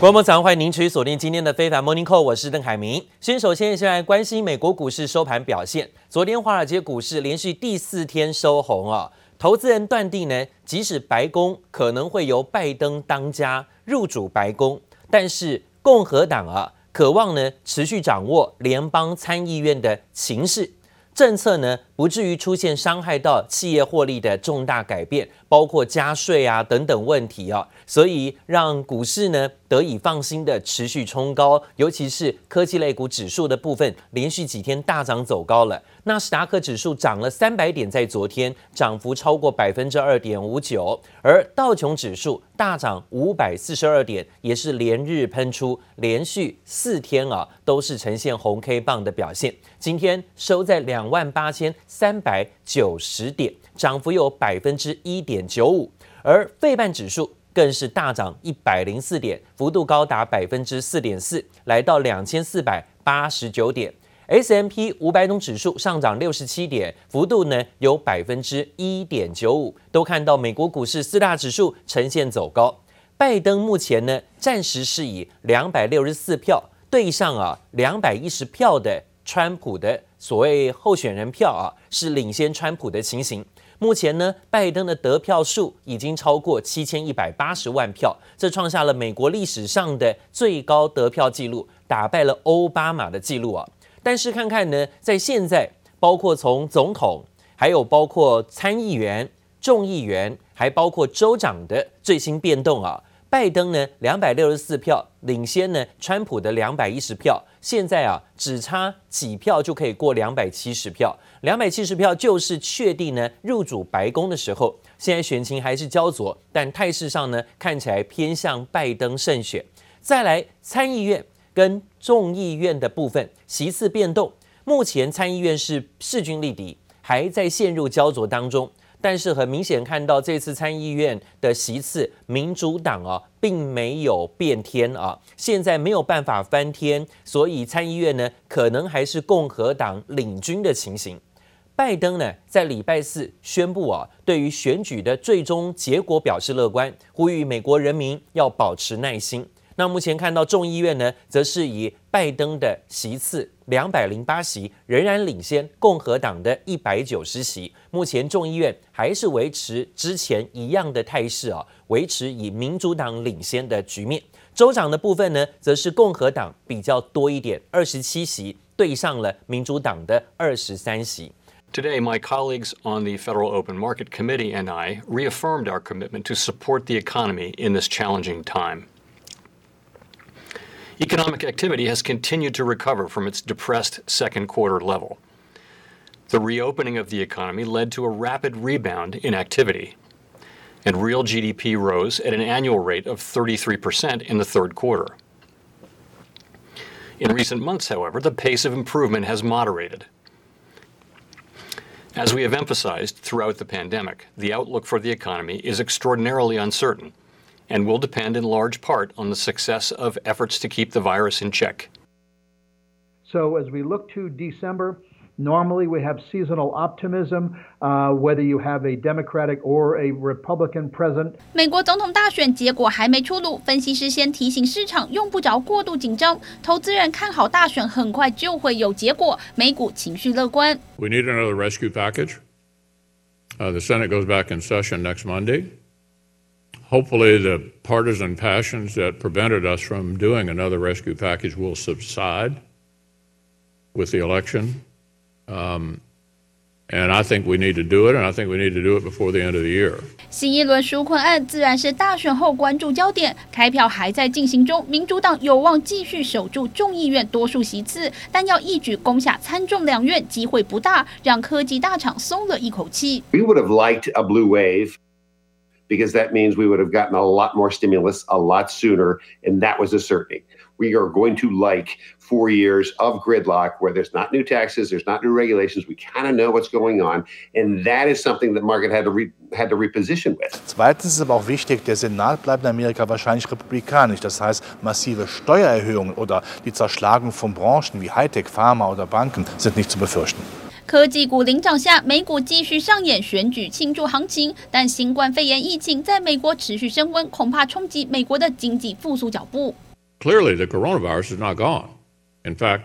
观众早上欢迎您持续锁定今天的非凡 Morning Call，我是邓海明。先首先先来关心美国股市收盘表现。昨天华尔街股市连续第四天收红啊，投资人断定呢，即使白宫可能会由拜登当家入主白宫，但是共和党啊，渴望呢持续掌握联邦参议院的情势。政策呢，不至于出现伤害到企业获利的重大改变，包括加税啊等等问题啊，所以让股市呢得以放心的持续冲高，尤其是科技类股指数的部分，连续几天大涨走高了。纳斯达克指数涨了三百点，在昨天涨幅超过百分之二点五九，而道琼指数大涨五百四十二点，也是连日喷出，连续四天啊都是呈现红 K 棒的表现。今天收在两万八千三百九十点，涨幅有百分之一点九五，而费半指数更是大涨一百零四点，幅度高达百分之四点四，来到两千四百八十九点。S M P 五百种指数上涨六十七点，幅度呢有百分之一点九五，都看到美国股市四大指数呈现走高。拜登目前呢暂时是以两百六十四票对上啊两百一十票的川普的所谓候选人票啊，是领先川普的情形。目前呢，拜登的得票数已经超过七千一百八十万票，这创下了美国历史上的最高得票记录，打败了奥巴马的记录啊。但是看看呢，在现在，包括从总统，还有包括参议员、众议员，还包括州长的最新变动啊，拜登呢两百六十四票领先呢川普的两百一十票，现在啊只差几票就可以过两百七十票，两百七十票就是确定呢入主白宫的时候，现在选情还是焦灼，但态势上呢看起来偏向拜登胜选。再来参议院。跟众议院的部分席次变动，目前参议院是势均力敌，还在陷入焦灼当中。但是很明显看到这次参议院的席次，民主党啊并没有变天啊，现在没有办法翻天，所以参议院呢可能还是共和党领军的情形。拜登呢在礼拜四宣布啊，对于选举的最终结果表示乐观，呼吁美国人民要保持耐心。那目前看到众议院呢，则是以拜登的席次两百零八席仍然领先共和党的一百九十席。目前众议院还是维持之前一样的态势啊，维持以民主党领先的局面。州长的部分呢，则是共和党比较多一点，二十七席对上了民主党的二十三席。Today, my colleagues on the Federal Open Market Committee and I reaffirmed our commitment to support the economy in this challenging time. Economic activity has continued to recover from its depressed second quarter level. The reopening of the economy led to a rapid rebound in activity, and real GDP rose at an annual rate of 33% in the third quarter. In recent months, however, the pace of improvement has moderated. As we have emphasized throughout the pandemic, the outlook for the economy is extraordinarily uncertain and will depend in large part on the success of efforts to keep the virus in check. So, as we look to December, normally we have seasonal optimism, uh, whether you have a Democratic or a Republican president. 美国总统大选结果还没出炉，分析师先提醒市场用不着过度紧张，投资人看好大选很快就会有结果，美股情绪乐观。We need another rescue package. Uh, the Senate goes back in session next Monday. Hopefully, the partisan passions that prevented us from doing another rescue package will subside with the election. Um, and I think we need to do it, and I think we need to do it before the end of the year. 新一轮纾困案自然是大选后关注焦点。开票还在进行中，民主党有望继续守住众议院多数席次，但要一举攻下参众两院机会不大，让科技大厂松了一口气。We would have liked a blue wave because that means we would have gotten a lot more stimulus a lot sooner, and that was a certainty. We are going to like four years of gridlock where there's not new taxes, there's not new regulations. We kind of know what's going on, and that is something that market had to re, had to reposition with. Zweitens ist aber auch wichtig, der Senat bleibt in Amerika wahrscheinlich republikanisch. Das heißt, massive Steuererhöhungen oder die Zerschlagung von Branchen wie Hightech, Pharma oder Banken sind nicht zu befürchten. 科技股领涨下，美股继续上演选举庆祝行情，但新冠肺炎疫情在美国持续升温，恐怕冲击美国的经济复苏脚步。clearly the coronavirus is not gone. In fact,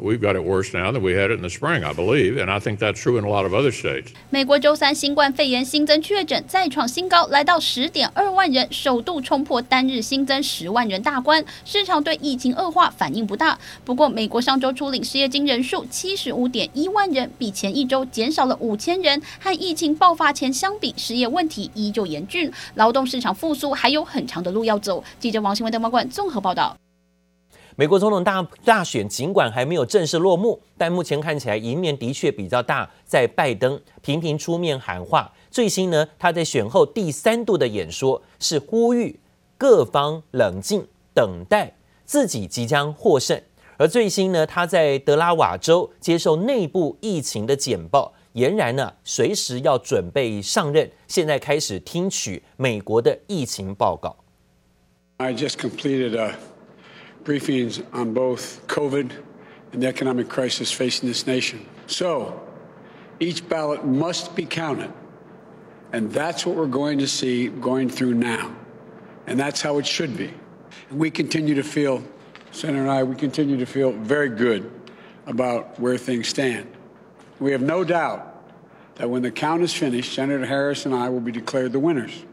We've got it worse now than we had it in the spring, I believe, and I think that's true in a lot of other states. 美国周三新冠肺炎新增确诊再创新高，来到十点二万人，首度冲破单日新增十万人大关。市场对疫情恶化反应不大。不过，美国上周初领失业金人数七十五点一万人，比前一周减少了五千人。和疫情爆发前相比，失业问题依旧严峻，劳动市场复苏还有很长的路要走。记者王新文、邓茂冠综合报道。美国总统大大选尽管还没有正式落幕，但目前看起来赢面的确比较大，在拜登频频出面喊话。最新呢，他在选后第三度的演说是呼吁各方冷静，等待自己即将获胜。而最新呢，他在德拉瓦州接受内部疫情的简报，俨然呢随时要准备上任。现在开始听取美国的疫情报告。I just completed a briefings on both COVID and the economic crisis facing this nation. So each ballot must be counted. And that's what we're going to see going through now. And that's how it should be. And we continue to feel, Senator and I, we continue to feel very good about where things stand. We have no doubt that when the count is finished, Senator Harris and I will be declared the winners.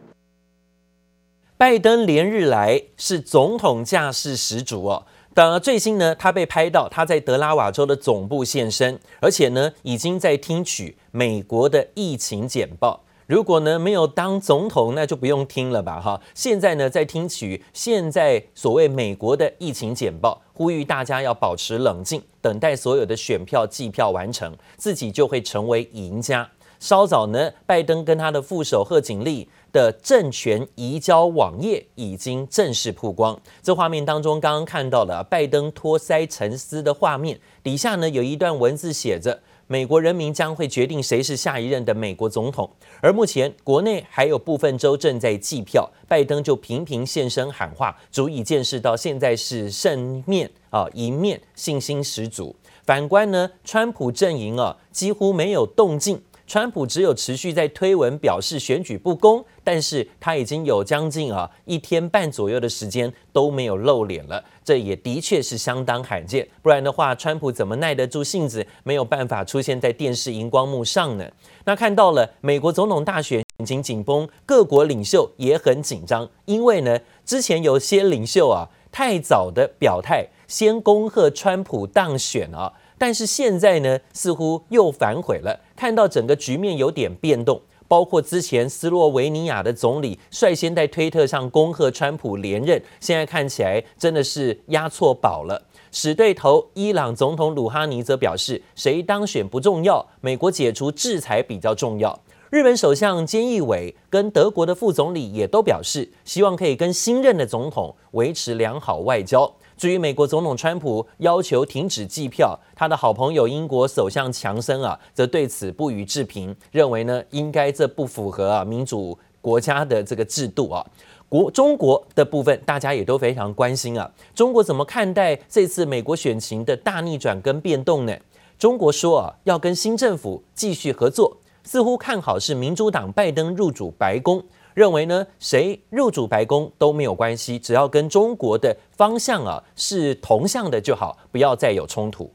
拜登连日来是总统架势十足哦。当然，最新呢，他被拍到他在德拉瓦州的总部现身，而且呢，已经在听取美国的疫情简报。如果呢没有当总统，那就不用听了吧哈。现在呢，在听取现在所谓美国的疫情简报，呼吁大家要保持冷静，等待所有的选票计票完成，自己就会成为赢家。稍早呢，拜登跟他的副手贺锦丽的政权移交网页已经正式曝光。这画面当中，刚刚看到了拜登托腮沉思的画面，底下呢有一段文字写着：“美国人民将会决定谁是下一任的美国总统。”而目前国内还有部分州正在计票，拜登就频频现身喊话，足以见识到现在是胜面啊，赢面信心十足。反观呢，川普阵营啊，几乎没有动静。川普只有持续在推文表示选举不公，但是他已经有将近啊一天半左右的时间都没有露脸了，这也的确是相当罕见。不然的话，川普怎么耐得住性子，没有办法出现在电视荧光幕上呢？那看到了美国总统大选选情紧绷，各国领袖也很紧张，因为呢，之前有些领袖啊太早的表态，先恭贺川普当选啊。但是现在呢，似乎又反悔了。看到整个局面有点变动，包括之前斯洛维尼亚的总理率先在推特上恭贺川普连任，现在看起来真的是押错宝了。死对头伊朗总统鲁哈尼则表示，谁当选不重要，美国解除制裁比较重要。日本首相菅义伟跟德国的副总理也都表示，希望可以跟新任的总统维持良好外交。至于美国总统川普要求停止计票，他的好朋友英国首相强森啊，则对此不予置评，认为呢，应该这不符合啊民主国家的这个制度啊。国中国的部分，大家也都非常关心啊，中国怎么看待这次美国选情的大逆转跟变动呢？中国说啊，要跟新政府继续合作，似乎看好是民主党拜登入主白宫。认为呢，谁入主白宫都没有关系，只要跟中国的方向啊是同向的就好，不要再有冲突。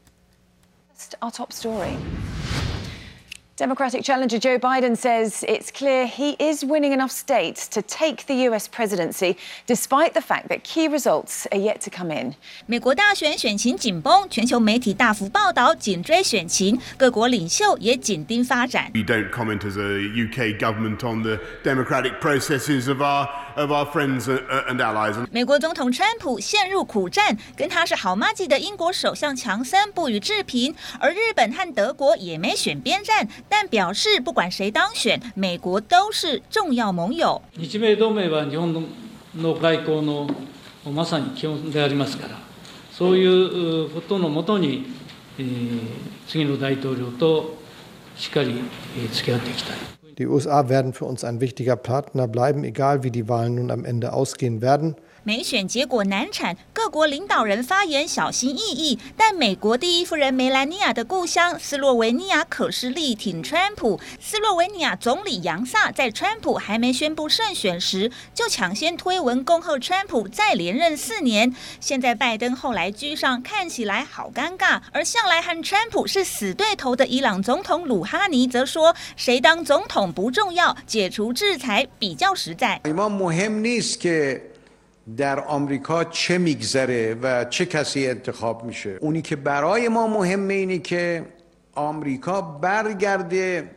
stop story. Democratic challenger Joe Biden says it's clear he is winning enough states to take the U.S. presidency, despite the fact that key results are yet to come in. 美国大选选情紧绷，全球媒体大幅报道，紧追选情，各国领袖也紧盯发展。We don't comment as a UK government on the democratic processes of our of our friends and allies. 美国总统川普陷入苦战，跟他是好麻吉的英国首相强森不予置评，而日本和德国也没选边站。但表示不管谁当选，美国都是重要盟友。日米同盟は日本の外交のまさに基本でありますから、そういうことのもとに、えー、次の大统领としっかり付き合っていきたい。 Die USA werden für uns ein wichtiger Partner bleiben, egal wie die Wahlen nun am Ende ausgehen werden. 美选结果难产，各国领导人发言小心翼翼。但美国第一夫人梅兰妮亚的故乡斯洛维尼亚可是力挺川普。斯洛维尼亚总理杨萨在川普还没宣布胜选时，就抢先推文恭贺川普再连任四年。现在拜登后来居上，看起来好尴尬。而向来和川普是死对头的伊朗总统鲁哈尼则说：“谁当总统不重要，解除制裁比较实在。” در آمریکا چه میگذره و چه کسی انتخاب میشه. اونی که برای ما مهمه اینه که آمریکا برگرده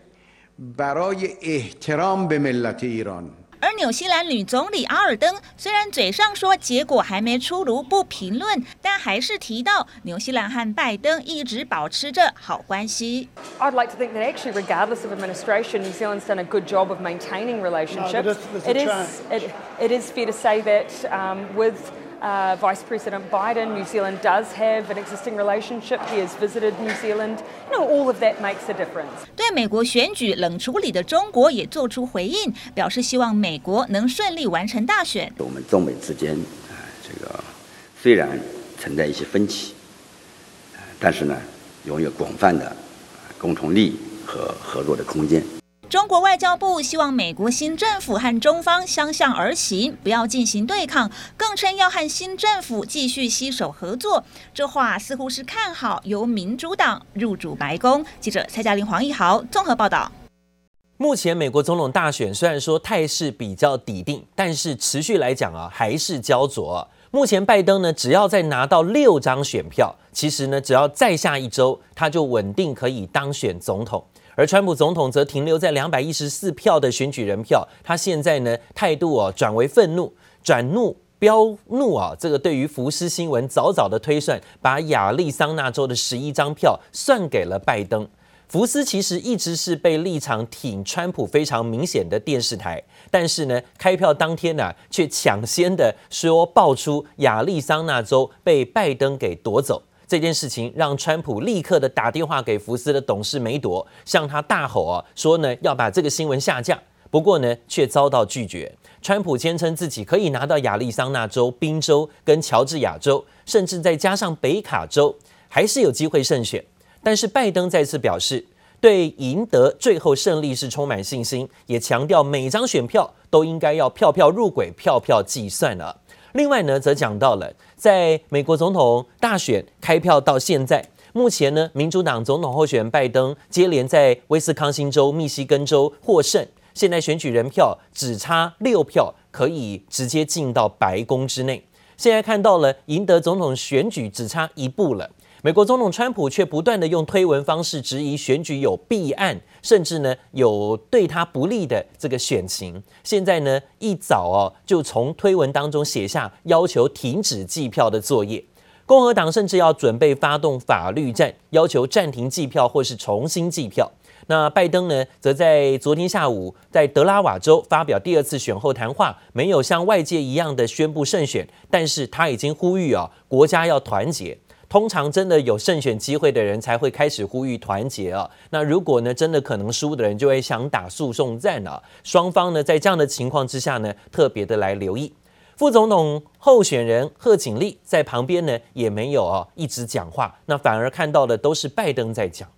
برای احترام به ملت ایران. 而纽西兰女总理阿尔登虽然嘴上说结果还没出炉不评论，但还是提到纽西兰和拜登一直保持着好关系。I'd like to think that actually, regardless of administration, New Zealand's done a good job of maintaining relationships. It is it it is fair to say that um, with Uh, Vice President Biden, New Zealand does have an existing relationship. He has visited New Zealand. You know, all of that makes a difference. 对美国选举冷处理的中国也做出回应，表示希望美国能顺利完成大选。我们中美之间啊，这个虽然存在一些分歧，但是呢，拥有广泛的共同利益和合作的空间。中国外交部希望美国新政府和中方相向而行，不要进行对抗，更称要和新政府继续携手合作。这话似乎是看好由民主党入主白宫。记者蔡嘉玲、黄义豪综合报道。目前美国总统大选虽然说态势比较底定，但是持续来讲啊，还是焦灼。目前拜登呢，只要再拿到六张选票，其实呢，只要再下一周，他就稳定可以当选总统。而川普总统则停留在两百一十四票的选举人票，他现在呢态度哦转为愤怒，转怒飙怒啊！这个对于福斯新闻早早的推算，把亚利桑那州的十一张票算给了拜登。福斯其实一直是被立场挺川普非常明显的电视台，但是呢开票当天呢、却抢先的说爆出亚利桑那州被拜登给夺走。这件事情让川普立刻的打电话给福斯的董事梅朵，向他大吼啊，说呢要把这个新闻下架。不过呢，却遭到拒绝。川普坚称自己可以拿到亚利桑那州、宾州跟乔治亚州，甚至再加上北卡州，还是有机会胜选。但是拜登再次表示，对赢得最后胜利是充满信心，也强调每张选票都应该要票票入轨、票票计算了。另外呢，则讲到了，在美国总统大选开票到现在，目前呢，民主党总统候选人拜登接连在威斯康星州、密西根州获胜，现在选举人票只差六票，可以直接进到白宫之内。现在看到了赢得总统选举只差一步了。美国总统川普却不断地用推文方式质疑选举有弊案，甚至呢有对他不利的这个选情。现在呢一早哦就从推文当中写下要求停止计票的作业。共和党甚至要准备发动法律战，要求暂停计票或是重新计票。那拜登呢则在昨天下午在德拉瓦州发表第二次选后谈话，没有像外界一样的宣布胜选，但是他已经呼吁啊国家要团结。通常真的有胜选机会的人才会开始呼吁团结啊。那如果呢真的可能输的人就会想打诉讼战啊。双方呢在这样的情况之下呢，特别的来留意。副总统候选人贺锦丽在旁边呢也没有啊一直讲话，那反而看到的都是拜登在讲。